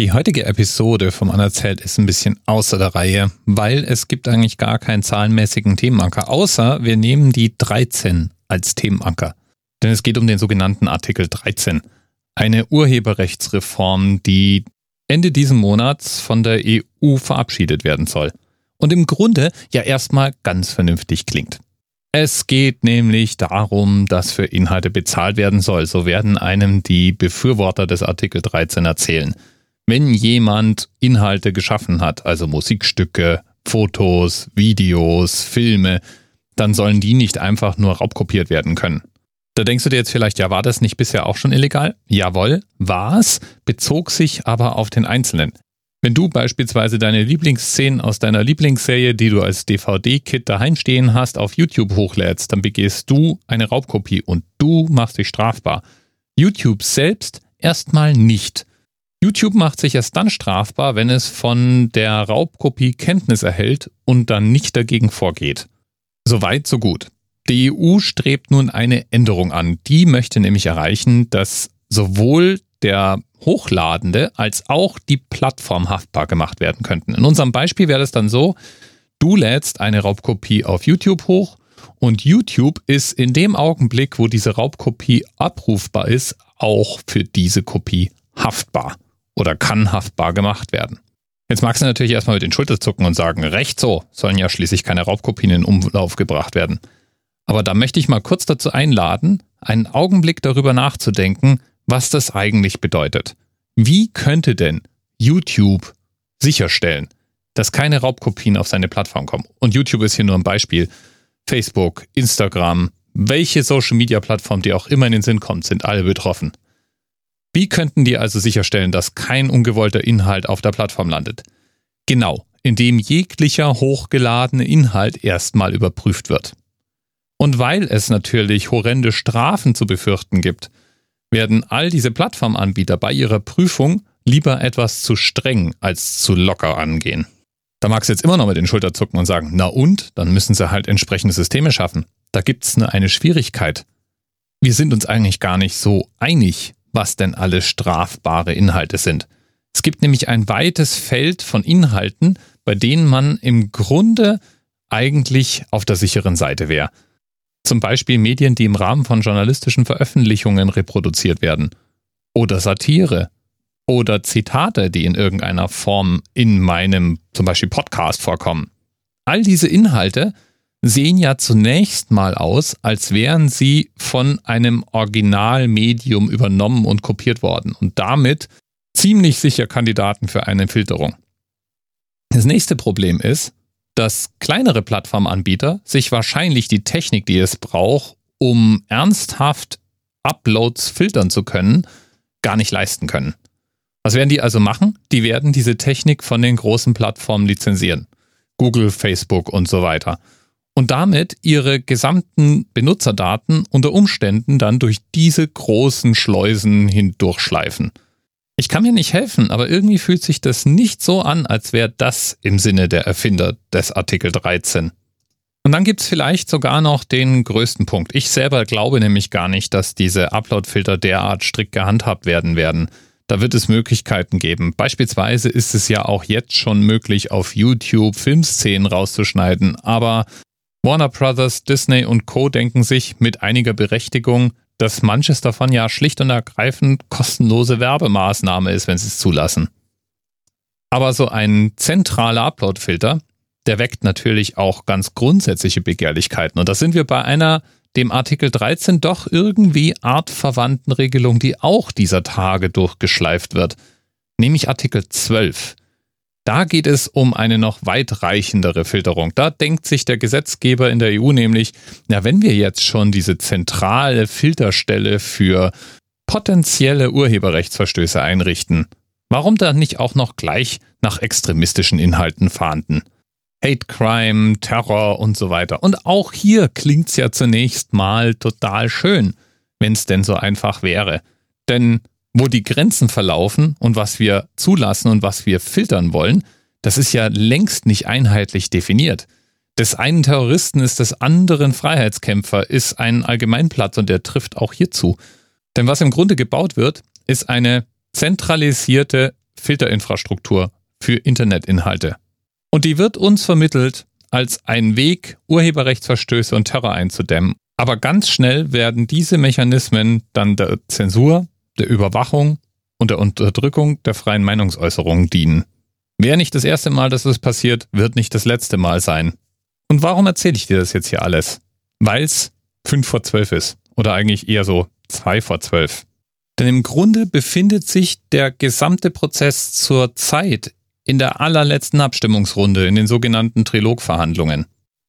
Die heutige Episode vom Anerzählt ist ein bisschen außer der Reihe, weil es gibt eigentlich gar keinen zahlenmäßigen Themenanker, außer wir nehmen die 13 als Themenanker. Denn es geht um den sogenannten Artikel 13, eine Urheberrechtsreform, die Ende diesen Monats von der EU verabschiedet werden soll. Und im Grunde ja erstmal ganz vernünftig klingt. Es geht nämlich darum, dass für Inhalte bezahlt werden soll. So werden einem die Befürworter des Artikel 13 erzählen wenn jemand Inhalte geschaffen hat, also Musikstücke, Fotos, Videos, Filme, dann sollen die nicht einfach nur raubkopiert werden können. Da denkst du dir jetzt vielleicht, ja, war das nicht bisher auch schon illegal? Jawohl, war es, bezog sich aber auf den Einzelnen. Wenn du beispielsweise deine Lieblingsszenen aus deiner Lieblingsserie, die du als DVD-Kit daheim stehen hast, auf YouTube hochlädst, dann begehst du eine Raubkopie und du machst dich strafbar. YouTube selbst erstmal nicht. YouTube macht sich erst dann strafbar, wenn es von der Raubkopie Kenntnis erhält und dann nicht dagegen vorgeht. Soweit, so gut. Die EU strebt nun eine Änderung an. Die möchte nämlich erreichen, dass sowohl der Hochladende als auch die Plattform haftbar gemacht werden könnten. In unserem Beispiel wäre es dann so, du lädst eine Raubkopie auf YouTube hoch und YouTube ist in dem Augenblick, wo diese Raubkopie abrufbar ist, auch für diese Kopie haftbar oder kann haftbar gemacht werden. Jetzt magst du natürlich erstmal mit den Schultern zucken und sagen, recht so, sollen ja schließlich keine Raubkopien in Umlauf gebracht werden. Aber da möchte ich mal kurz dazu einladen, einen Augenblick darüber nachzudenken, was das eigentlich bedeutet. Wie könnte denn YouTube sicherstellen, dass keine Raubkopien auf seine Plattform kommen? Und YouTube ist hier nur ein Beispiel. Facebook, Instagram, welche Social-Media-Plattform, die auch immer in den Sinn kommt, sind alle betroffen. Wie könnten die also sicherstellen, dass kein ungewollter Inhalt auf der Plattform landet? Genau, indem jeglicher hochgeladene Inhalt erstmal überprüft wird. Und weil es natürlich horrende Strafen zu befürchten gibt, werden all diese Plattformanbieter bei ihrer Prüfung lieber etwas zu streng als zu locker angehen. Da magst du jetzt immer noch mit den Schultern zucken und sagen, na und, dann müssen sie halt entsprechende Systeme schaffen. Da gibt's nur eine Schwierigkeit. Wir sind uns eigentlich gar nicht so einig, was denn alle strafbare Inhalte sind. Es gibt nämlich ein weites Feld von Inhalten, bei denen man im Grunde eigentlich auf der sicheren Seite wäre. Zum Beispiel Medien, die im Rahmen von journalistischen Veröffentlichungen reproduziert werden. Oder Satire. Oder Zitate, die in irgendeiner Form in meinem zum Beispiel Podcast vorkommen. All diese Inhalte sehen ja zunächst mal aus, als wären sie von einem Originalmedium übernommen und kopiert worden und damit ziemlich sicher Kandidaten für eine Filterung. Das nächste Problem ist, dass kleinere Plattformanbieter sich wahrscheinlich die Technik, die es braucht, um ernsthaft Uploads filtern zu können, gar nicht leisten können. Was werden die also machen? Die werden diese Technik von den großen Plattformen lizenzieren. Google, Facebook und so weiter und damit ihre gesamten Benutzerdaten unter Umständen dann durch diese großen Schleusen hindurchschleifen. Ich kann mir nicht helfen, aber irgendwie fühlt sich das nicht so an, als wäre das im Sinne der Erfinder des Artikel 13. Und dann gibt es vielleicht sogar noch den größten Punkt. Ich selber glaube nämlich gar nicht, dass diese Upload-Filter derart strikt gehandhabt werden werden. Da wird es Möglichkeiten geben. Beispielsweise ist es ja auch jetzt schon möglich, auf YouTube Filmszenen rauszuschneiden, aber Warner Brothers, Disney und Co. denken sich mit einiger Berechtigung, dass manches davon ja schlicht und ergreifend kostenlose Werbemaßnahme ist, wenn sie es zulassen. Aber so ein zentraler Upload-Filter, der weckt natürlich auch ganz grundsätzliche Begehrlichkeiten. Und da sind wir bei einer dem Artikel 13 doch irgendwie artverwandten Regelung, die auch dieser Tage durchgeschleift wird, nämlich Artikel 12. Da geht es um eine noch weitreichendere Filterung. Da denkt sich der Gesetzgeber in der EU nämlich, na, wenn wir jetzt schon diese zentrale Filterstelle für potenzielle Urheberrechtsverstöße einrichten, warum dann nicht auch noch gleich nach extremistischen Inhalten fahnden? Hate Crime, Terror und so weiter. Und auch hier klingt's ja zunächst mal total schön, wenn es denn so einfach wäre. Denn wo die Grenzen verlaufen und was wir zulassen und was wir filtern wollen, das ist ja längst nicht einheitlich definiert. Des einen Terroristen ist des anderen Freiheitskämpfer, ist ein Allgemeinplatz und der trifft auch hierzu. Denn was im Grunde gebaut wird, ist eine zentralisierte Filterinfrastruktur für Internetinhalte. Und die wird uns vermittelt als ein Weg, Urheberrechtsverstöße und Terror einzudämmen. Aber ganz schnell werden diese Mechanismen dann der Zensur, der Überwachung und der Unterdrückung der freien Meinungsäußerung dienen. Wäre nicht das erste Mal, dass es passiert, wird nicht das letzte Mal sein. Und warum erzähle ich dir das jetzt hier alles? Weil es fünf vor zwölf ist. Oder eigentlich eher so zwei vor zwölf. Denn im Grunde befindet sich der gesamte Prozess zur Zeit in der allerletzten Abstimmungsrunde in den sogenannten Trilogverhandlungen.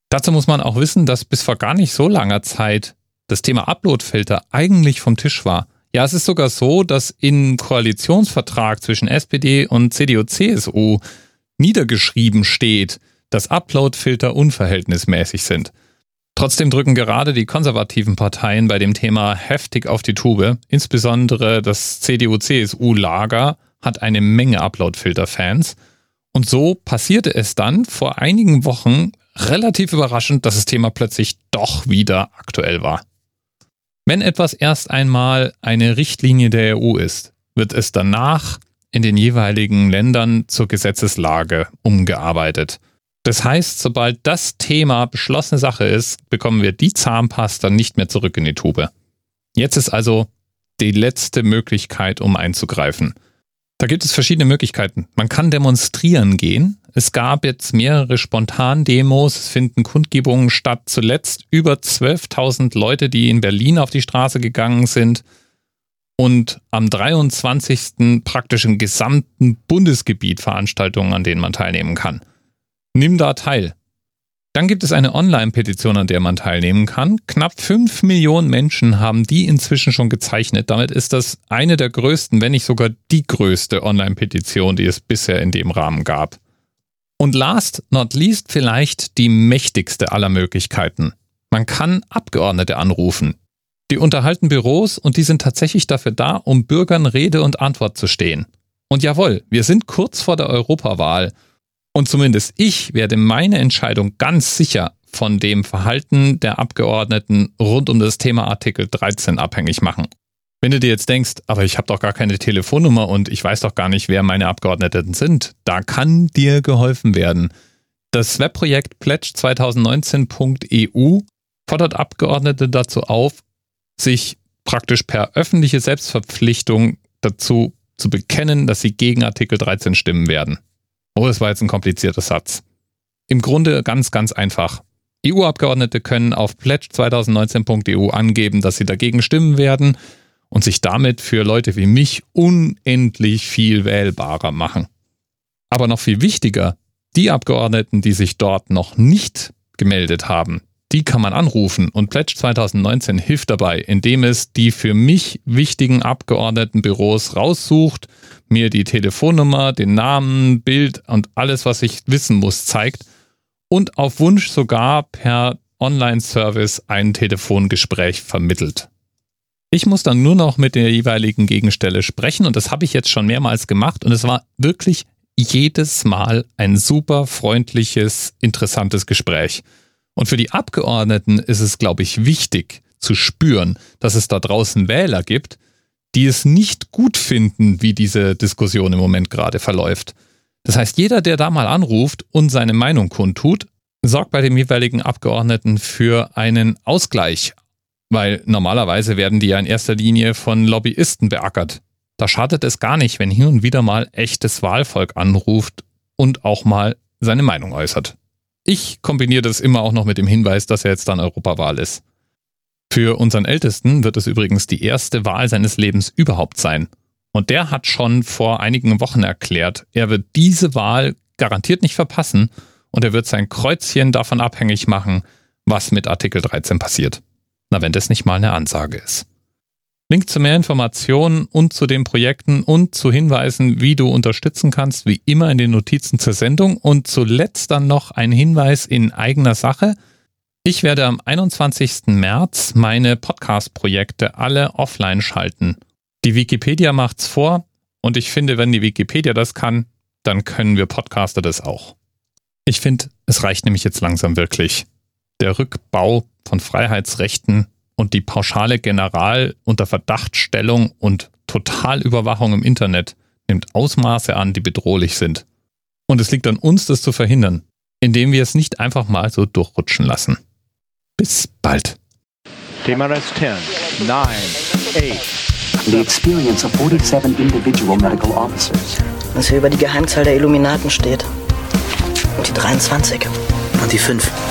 Dazu muss man auch wissen, dass bis vor gar nicht so langer Zeit das Thema Uploadfilter eigentlich vom Tisch war. Ja, es ist sogar so, dass im Koalitionsvertrag zwischen SPD und CDU-CSU niedergeschrieben steht, dass Uploadfilter unverhältnismäßig sind. Trotzdem drücken gerade die konservativen Parteien bei dem Thema heftig auf die Tube. Insbesondere das CDU-CSU-Lager hat eine Menge Uploadfilter-Fans. Und so passierte es dann vor einigen Wochen relativ überraschend, dass das Thema plötzlich doch wieder aktuell war. Wenn etwas erst einmal eine Richtlinie der EU ist, wird es danach in den jeweiligen Ländern zur Gesetzeslage umgearbeitet. Das heißt, sobald das Thema beschlossene Sache ist, bekommen wir die Zahnpasta nicht mehr zurück in die Tube. Jetzt ist also die letzte Möglichkeit, um einzugreifen. Da gibt es verschiedene Möglichkeiten. Man kann demonstrieren gehen. Es gab jetzt mehrere Spontan-Demos. Es finden Kundgebungen statt. Zuletzt über 12.000 Leute, die in Berlin auf die Straße gegangen sind. Und am 23. praktisch im gesamten Bundesgebiet Veranstaltungen, an denen man teilnehmen kann. Nimm da teil. Dann gibt es eine Online-Petition, an der man teilnehmen kann. Knapp 5 Millionen Menschen haben die inzwischen schon gezeichnet. Damit ist das eine der größten, wenn nicht sogar die größte Online-Petition, die es bisher in dem Rahmen gab. Und last not least vielleicht die mächtigste aller Möglichkeiten. Man kann Abgeordnete anrufen. Die unterhalten Büros und die sind tatsächlich dafür da, um Bürgern Rede und Antwort zu stehen. Und jawohl, wir sind kurz vor der Europawahl und zumindest ich werde meine Entscheidung ganz sicher von dem Verhalten der Abgeordneten rund um das Thema Artikel 13 abhängig machen. Wenn du dir jetzt denkst, aber ich habe doch gar keine Telefonnummer und ich weiß doch gar nicht, wer meine Abgeordneten sind, da kann dir geholfen werden. Das Webprojekt pledge2019.eu fordert Abgeordnete dazu auf, sich praktisch per öffentliche Selbstverpflichtung dazu zu bekennen, dass sie gegen Artikel 13 stimmen werden. Oh, das war jetzt ein komplizierter Satz. Im Grunde ganz, ganz einfach. EU-Abgeordnete können auf pledge2019.eu angeben, dass sie dagegen stimmen werden und sich damit für Leute wie mich unendlich viel wählbarer machen. Aber noch viel wichtiger, die Abgeordneten, die sich dort noch nicht gemeldet haben, die kann man anrufen und Pledge 2019 hilft dabei, indem es die für mich wichtigen Abgeordnetenbüros raussucht, mir die Telefonnummer, den Namen, Bild und alles, was ich wissen muss, zeigt und auf Wunsch sogar per Online-Service ein Telefongespräch vermittelt. Ich muss dann nur noch mit der jeweiligen Gegenstelle sprechen und das habe ich jetzt schon mehrmals gemacht und es war wirklich jedes Mal ein super freundliches, interessantes Gespräch. Und für die Abgeordneten ist es, glaube ich, wichtig zu spüren, dass es da draußen Wähler gibt, die es nicht gut finden, wie diese Diskussion im Moment gerade verläuft. Das heißt, jeder, der da mal anruft und seine Meinung kundtut, sorgt bei dem jeweiligen Abgeordneten für einen Ausgleich, weil normalerweise werden die ja in erster Linie von Lobbyisten beackert. Da schadet es gar nicht, wenn hin und wieder mal echtes Wahlvolk anruft und auch mal seine Meinung äußert. Ich kombiniere das immer auch noch mit dem Hinweis, dass er jetzt dann Europawahl ist. Für unseren Ältesten wird es übrigens die erste Wahl seines Lebens überhaupt sein. Und der hat schon vor einigen Wochen erklärt, er wird diese Wahl garantiert nicht verpassen und er wird sein Kreuzchen davon abhängig machen, was mit Artikel 13 passiert. Na, wenn das nicht mal eine Ansage ist. Link zu mehr Informationen und zu den Projekten und zu Hinweisen, wie du unterstützen kannst, wie immer in den Notizen zur Sendung. Und zuletzt dann noch ein Hinweis in eigener Sache. Ich werde am 21. März meine Podcast-Projekte alle offline schalten. Die Wikipedia macht's vor und ich finde, wenn die Wikipedia das kann, dann können wir Podcaster das auch. Ich finde, es reicht nämlich jetzt langsam wirklich. Der Rückbau von Freiheitsrechten und die pauschale General unter Verdachtstellung und Totalüberwachung im Internet nimmt Ausmaße an, die bedrohlich sind. Und es liegt an uns, das zu verhindern, indem wir es nicht einfach mal so durchrutschen lassen. Bis bald. TMRS 10, 9, 8. The experience of 47 individual medical officers. Was hier über die Geheimzahl der Illuminaten steht. Und die 23. Und die 5.